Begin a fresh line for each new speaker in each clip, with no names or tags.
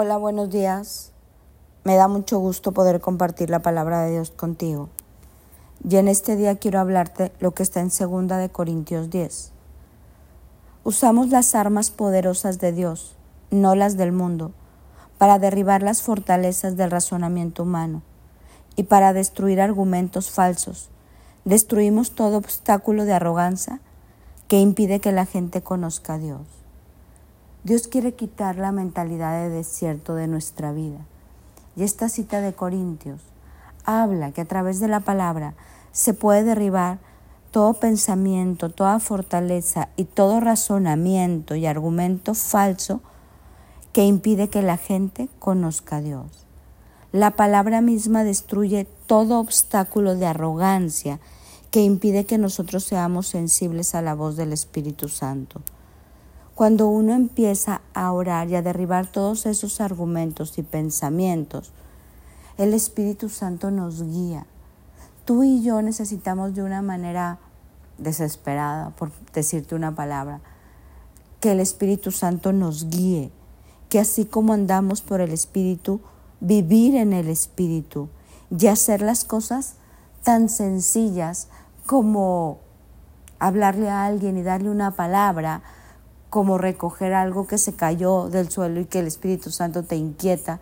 Hola, buenos días. Me da mucho gusto poder compartir la palabra de Dios contigo. Y en este día quiero hablarte lo que está en 2 de Corintios 10. Usamos las armas poderosas de Dios, no las del mundo, para derribar las fortalezas del razonamiento humano y para destruir argumentos falsos. Destruimos todo obstáculo de arrogancia que impide que la gente conozca a Dios. Dios quiere quitar la mentalidad de desierto de nuestra vida. Y esta cita de Corintios habla que a través de la palabra se puede derribar todo pensamiento, toda fortaleza y todo razonamiento y argumento falso que impide que la gente conozca a Dios. La palabra misma destruye todo obstáculo de arrogancia que impide que nosotros seamos sensibles a la voz del Espíritu Santo. Cuando uno empieza a orar y a derribar todos esos argumentos y pensamientos, el Espíritu Santo nos guía. Tú y yo necesitamos de una manera desesperada, por decirte una palabra, que el Espíritu Santo nos guíe, que así como andamos por el Espíritu, vivir en el Espíritu y hacer las cosas tan sencillas como hablarle a alguien y darle una palabra, como recoger algo que se cayó del suelo y que el Espíritu Santo te inquieta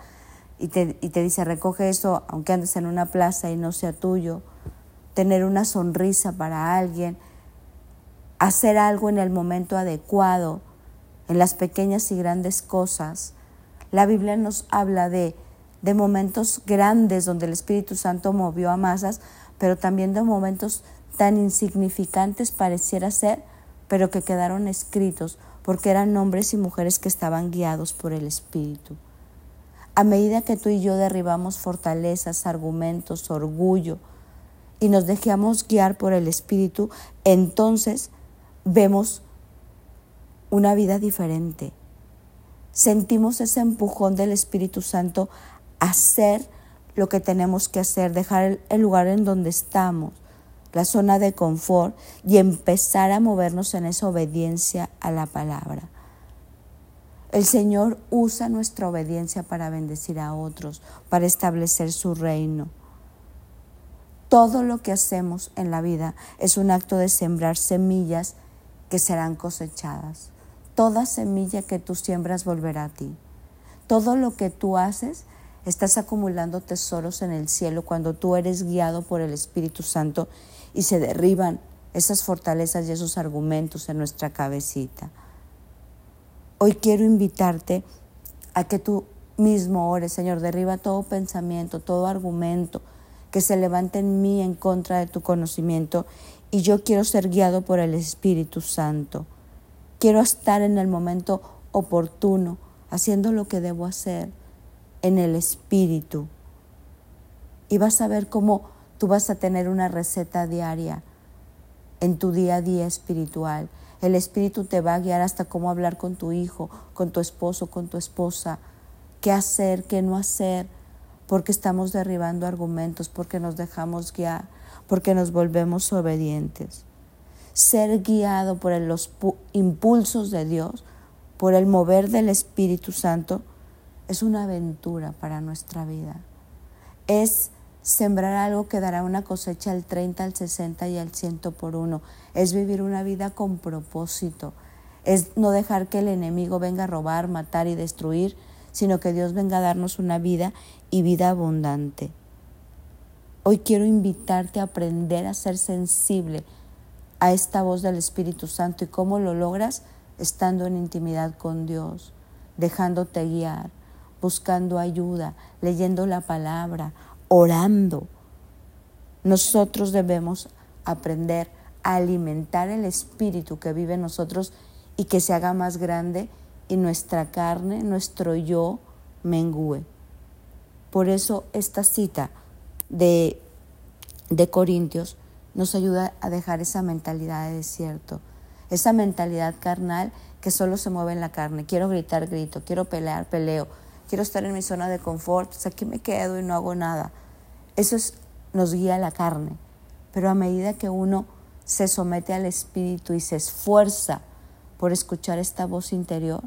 y te, y te dice, recoge eso aunque andes en una plaza y no sea tuyo, tener una sonrisa para alguien, hacer algo en el momento adecuado, en las pequeñas y grandes cosas. La Biblia nos habla de, de momentos grandes donde el Espíritu Santo movió a masas, pero también de momentos tan insignificantes pareciera ser, pero que quedaron escritos porque eran hombres y mujeres que estaban guiados por el Espíritu. A medida que tú y yo derribamos fortalezas, argumentos, orgullo y nos dejamos guiar por el Espíritu, entonces vemos una vida diferente. Sentimos ese empujón del Espíritu Santo a hacer lo que tenemos que hacer, dejar el lugar en donde estamos la zona de confort y empezar a movernos en esa obediencia a la palabra. El Señor usa nuestra obediencia para bendecir a otros, para establecer su reino. Todo lo que hacemos en la vida es un acto de sembrar semillas que serán cosechadas. Toda semilla que tú siembras volverá a ti. Todo lo que tú haces, estás acumulando tesoros en el cielo cuando tú eres guiado por el Espíritu Santo y se derriban esas fortalezas y esos argumentos en nuestra cabecita. Hoy quiero invitarte a que tú mismo ores, Señor, derriba todo pensamiento, todo argumento que se levante en mí en contra de tu conocimiento y yo quiero ser guiado por el Espíritu Santo. Quiero estar en el momento oportuno, haciendo lo que debo hacer en el Espíritu. Y vas a ver cómo Tú vas a tener una receta diaria en tu día a día espiritual. El Espíritu te va a guiar hasta cómo hablar con tu hijo, con tu esposo, con tu esposa, qué hacer, qué no hacer, porque estamos derribando argumentos, porque nos dejamos guiar, porque nos volvemos obedientes. Ser guiado por los impulsos de Dios, por el mover del Espíritu Santo, es una aventura para nuestra vida. Es Sembrar algo que dará una cosecha al 30, al 60 y al 100 por uno. Es vivir una vida con propósito. Es no dejar que el enemigo venga a robar, matar y destruir, sino que Dios venga a darnos una vida y vida abundante. Hoy quiero invitarte a aprender a ser sensible a esta voz del Espíritu Santo y cómo lo logras estando en intimidad con Dios, dejándote guiar, buscando ayuda, leyendo la palabra, orando. Nosotros debemos aprender a alimentar el espíritu que vive en nosotros y que se haga más grande y nuestra carne, nuestro yo, mengüe. Por eso esta cita de, de Corintios nos ayuda a dejar esa mentalidad de desierto, esa mentalidad carnal que solo se mueve en la carne. Quiero gritar, grito, quiero pelear, peleo, quiero estar en mi zona de confort, sea, aquí me quedo y no hago nada. Eso nos guía la carne. Pero a medida que uno se somete al Espíritu y se esfuerza por escuchar esta voz interior,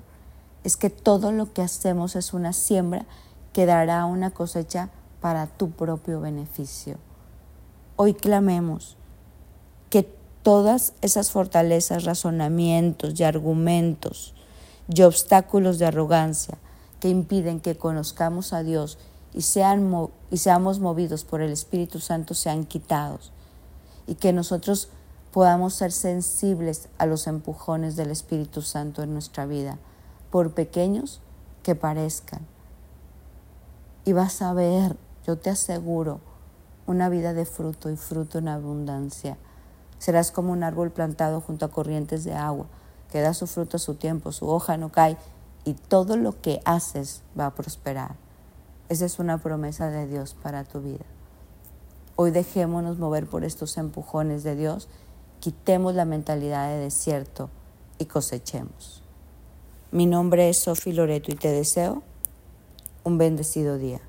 es que todo lo que hacemos es una siembra que dará una cosecha para tu propio beneficio. Hoy clamemos que todas esas fortalezas, razonamientos y argumentos y obstáculos de arrogancia que impiden que conozcamos a Dios y, sean, y seamos movidos por el Espíritu Santo sean quitados y que nosotros podamos ser sensibles a los empujones del Espíritu Santo en nuestra vida, por pequeños que parezcan. Y vas a ver, yo te aseguro, una vida de fruto y fruto en abundancia. Serás como un árbol plantado junto a corrientes de agua, que da su fruto a su tiempo, su hoja no cae, y todo lo que haces va a prosperar. Esa es una promesa de Dios para tu vida. Hoy dejémonos mover por estos empujones de Dios, quitemos la mentalidad de desierto y cosechemos. Mi nombre es Sofi Loreto y te deseo un bendecido día.